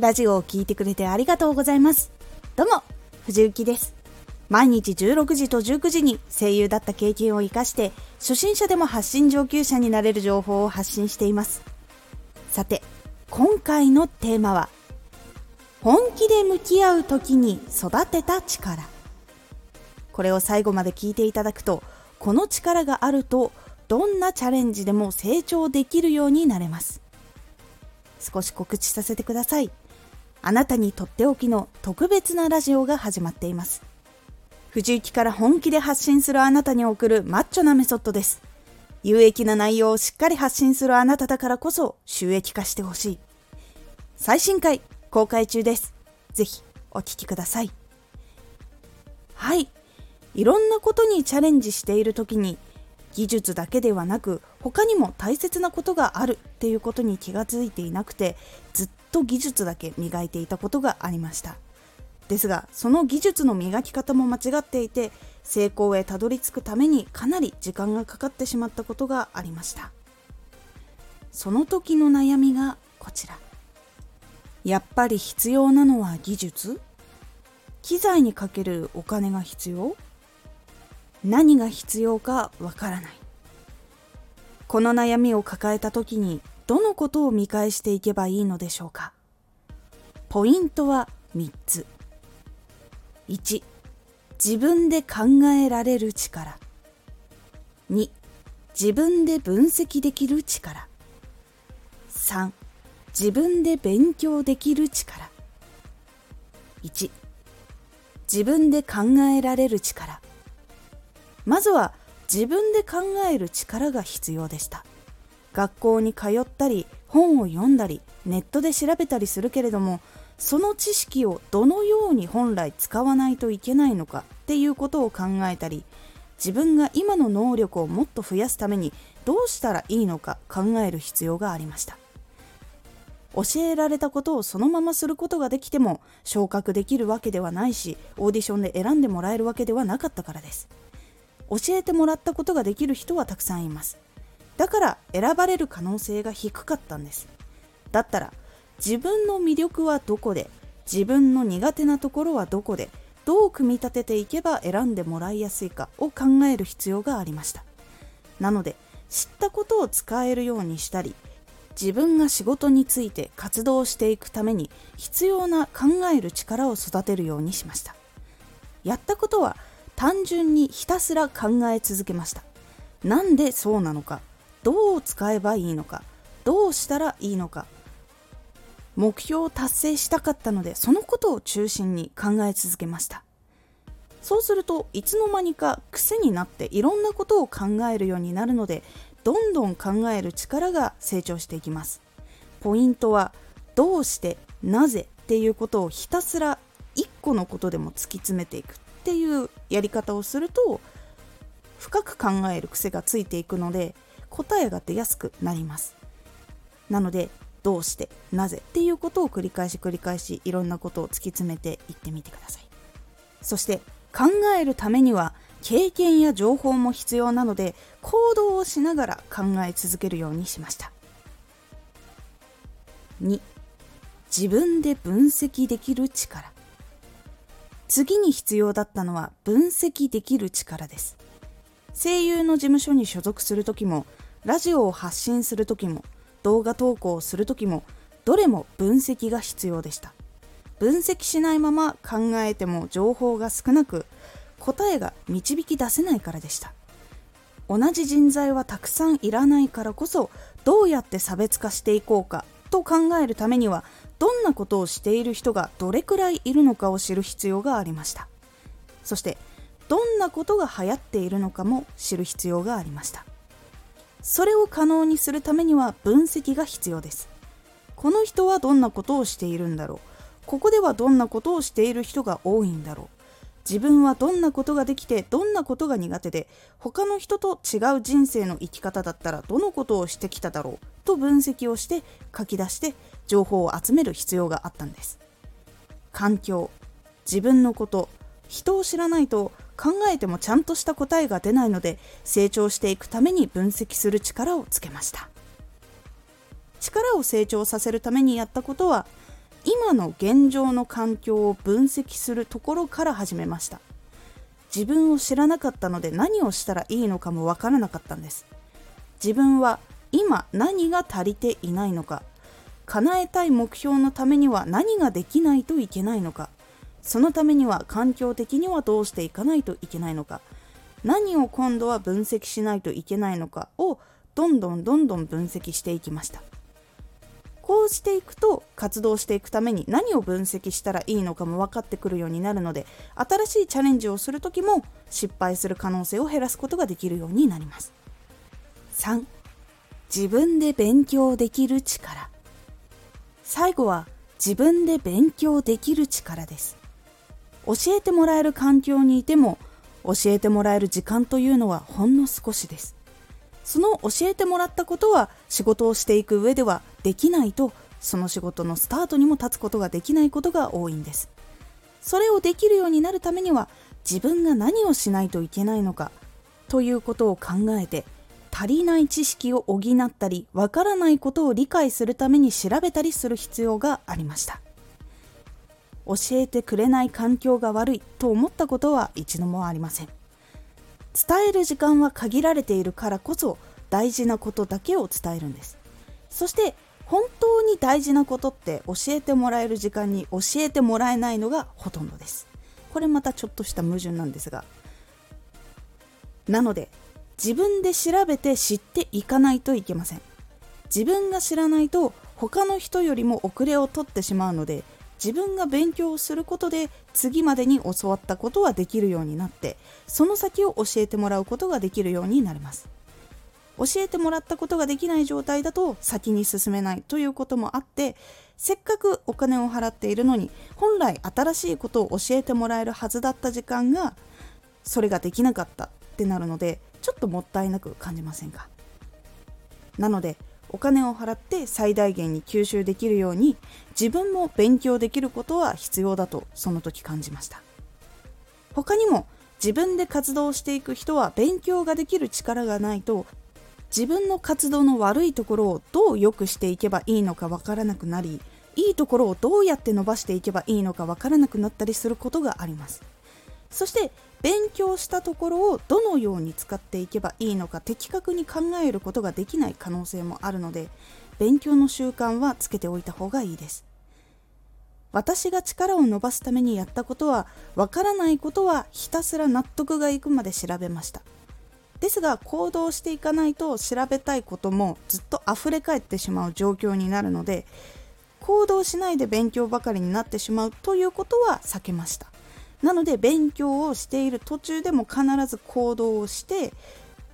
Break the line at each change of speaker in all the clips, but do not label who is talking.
ラジオを聴いてくれてありがとうございます。どうも、藤幸です。毎日16時と19時に声優だった経験を活かして、初心者でも発信上級者になれる情報を発信しています。さて、今回のテーマは、本気で向き合う時に育てた力。これを最後まで聞いていただくと、この力があると、どんなチャレンジでも成長できるようになれます。少し告知させてください。あなたにとっておきの特別なラジオが始まっています。藤雪から本気で発信するあなたに送るマッチョなメソッドです。有益な内容をしっかり発信するあなただからこそ収益化してほしい。最新回公開中です。ぜひお聴きください。はい。いろんなことにチャレンジしている時に技術だけではなく他にも大切なことがあるっていうことに気がついていなくてずっと技術だけ磨いていたことがありました。ですがその技術の磨き方も間違っていて成功へたどり着くためにかなり時間がかかってしまったことがありました。その時の悩みがこちら。やっぱり必要なのは技術？機材にかけるお金が必要？何が必要かわからない。この悩みを抱えた時にどのことを見返していけばいいのでしょうか。ポイントは3つ。1自分で考えられる力。2自分で分析できる力。3自分で勉強できる力。1自分で考えられる力。まずは自分で考える力が必要でした。学校に通ったり本を読んだりネットで調べたりするけれどもその知識をどのように本来使わないといけないのかっていうことを考えたり自分が今の能力をもっと増やすためにどうしたらいいのか考える必要がありました。教えられたことをそのまますることができても昇格できるわけではないしオーディションで選んでもらえるわけではなかったからです。教えてもらったことができる人はたくさんいます。だから選ばれる可能性が低かったんです。だったら自分の魅力はどこで自分の苦手なところはどこでどう組み立てていけば選んでもらいやすいかを考える必要がありました。なので知ったことを使えるようにしたり自分が仕事について活動していくために必要な考える力を育てるようにしました。やったことは単純にひたすら考え続けました。なんでそうなのかどう使えばいいのかどうしたらいいのか目標を達成したかったのでそのことを中心に考え続けました。そうするといつの間にか癖になっていろんなことを考えるようになるのでどんどん考える力が成長していきます。ポイントはどうしてなぜっていうことをひたすら1個のことでも突き詰めていく。っていうやり方をすると深く考える癖がついていくので答えが出やすくなります。なのでどうしてなぜっていうことを繰り返し繰り返しいろんなことを突き詰めていってみてください。そして考えるためには経験や情報も必要なので行動をしながら考え続けるようにしました。2自分で分析できる力。次に必要だったのは分析できる力です。声優の事務所に所属する時もラジオを発信する時も動画投稿をする時もどれも分析が必要でした。分析しないまま考えても情報が少なく答えが導き出せないからでした。同じ人材はたくさんいらないからこそどうやって差別化していこうかと考えるためにはどんなことをしている人がどれくらいいるのかを知る必要がありました。そしてどんなことが流行っているのかも知る必要がありました。それを可能にするためには分析が必要です。この人はどんなことをしているんだろう。ここではどんなことをしている人が多いんだろう。自分はどんなことができてどんなことが苦手で他の人と違う人生の生き方だったらどのことをしてきただろうと分析をして書き出して情報を集める必要があったんです。環境自分のこと人を知らないと考えてもちゃんとした答えが出ないので成長していくために分析する力をつけました。力を成長させるためにやったことは今の現状の環境を分析するところから始めました。自分を知らなかったので何をしたらいいのかもわからなかったんです。自分は今何が足りていないのか叶えたい目標のためには何ができないといけないのか。そのためには環境的にはどうしていかないといけないのか。何を今度は分析しないといけないのかをどんどんどんどん分析していきました。こうしていくと活動していくために何を分析したらいいのかも分かってくるようになるので新しいチャレンジをする時も失敗する可能性を減らすことができるようになります。3自分で勉強できる力。最後は自分で勉強できる力です。教えてもらえる環境にいても教えてもらえる時間というのはほんの少しです。その教えてもらったことは仕事をしていく上ではできないとその仕事のスタートにも立つことができないことが多いんです。それをできるようになるためには自分が何をしないといけないのかということを考えて足りない知識を補ったりわからないことを理解するために調べたりする必要がありました。教えてくれない環境が悪いと思ったことは一度もありません。伝える時間は限られているからこそ大事なことだけを伝えるんです。そして本当に大事なことって教えてもらえる時間に教えてもらえないのがほとんどです。これまたちょっとした矛盾なんですが。なので自分で調べて知っていかないといけません。自分が知らないと他の人よりも遅れを取ってしまうので自分が勉強することで次までに教わったことはできるようになってその先を教えてもらうことができるようになります。教えてもらったことができない状態だと先に進めないということもあってせっかくお金を払っているのに本来新しいことを教えてもらえるはずだった時間がそれができなかったってなるのでちょっともったいなく感じませんか？なのでお金を払って最大限に吸収できるように自分も勉強できることは必要だとその時感じました。他にも自分で活動していく人は勉強ができる力がないと自分の活動の悪いところをどう良くしていけばいいのかわからなくなりいいところをどうやって伸ばしていけばいいのかわからなくなったりすることがあります。そして勉強したところをどのように使っていけばいいのか的確に考えることができない可能性もあるので勉強の習慣はつけておいた方がいいです。私が力を伸ばすためにやったことはわからないことはひたすら納得がいくまで調べました。ですが行動していかないと調べたいこともずっと溢れ返ってしまう状況になるので行動しないで勉強ばかりになってしまうということは避けました。なので勉強をしている途中でも必ず行動をして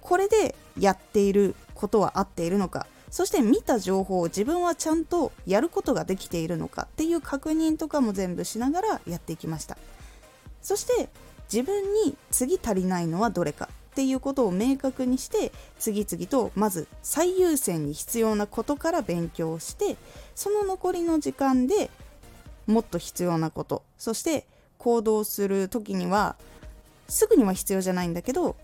これでやっていることは合っているのかそして見た情報を自分はちゃんとやることができているのかっていう確認とかも全部しながらやっていきました。そして自分に次足りないのはどれかっていうことを明確にして次々とまず最優先に必要なことから勉強してその残りの時間でもっと必要なことそして行動する時にはすぐには必要じゃないんだけど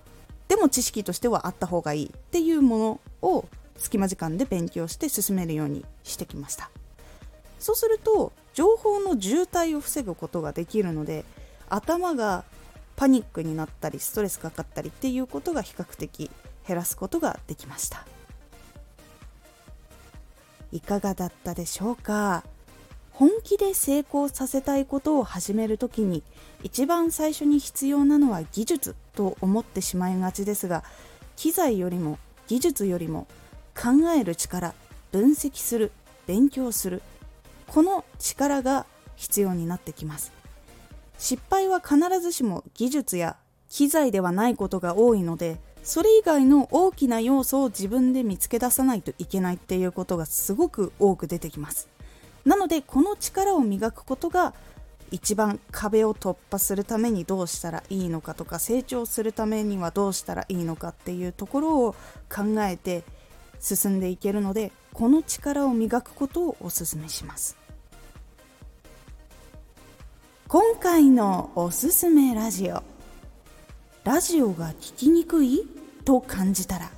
でも知識としてはあった方がいいっていうものを隙間時間で勉強して進めるようにしてきました。そうすると情報の渋滞を防ぐことができるので頭がパニックになったりストレスかかったりっていうことが比較的減らすことができました。いかがだったでしょうか？本気で成功させたいことを始める時に一番最初に必要なのは技術と思ってしまいがちですが機材よりも技術よりも考える力分析する勉強するこの力が必要になってきます。失敗は必ずしも技術や機材ではないことが多いのでそれ以外の大きな要素を自分で見つけ出さないといけないっていうことがすごく多く出てきます。なのでこの力を磨くことが一番壁を突破するためにどうしたらいいのかとか成長するためにはどうしたらいいのかっていうところを考えて進んでいけるのでこの力を磨くことをお勧めします。今回のおすすめラジオ。ラジオが聞きにくい？と感じたら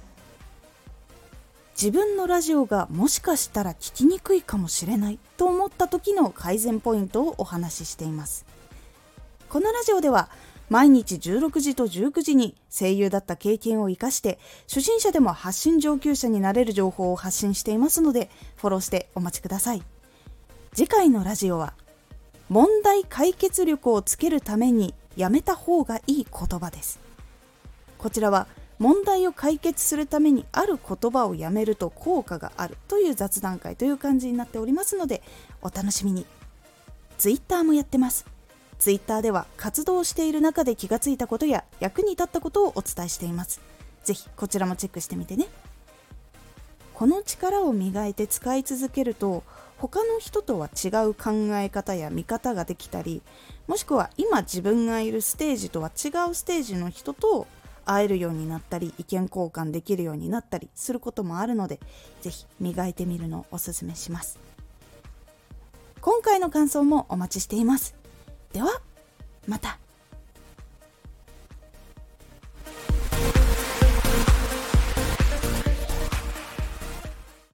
自分のラジオがもしかしたら聞きにくいかもしれないと思った時の改善ポイントをお話ししています。このラジオでは毎日16時と19時に声優だった経験を生かして初心者でも発信上級者になれる情報を発信していますのでフォローしてお待ちください。次回のラジオは問題解決力をつけるためにやめた方がいい言葉です。こちらは問題を解決するためにある言葉をやめると効果があるという雑談会という感じになっておりますのでお楽しみに Twitter もやってますツイッターでは活動している中で気がついたことや役に立ったことをお伝えしています。ぜひこちらもチェックしてみてね。この力を磨いて使い続けると他の人とは違う考え方や見方ができたりもしくは今自分がいるステージとは違うステージの人と会えるようになったり意見交換できるようになったりすることもあるので是非磨いてみるのをおすすめします。今回の感想もお待ちしています。ではまた。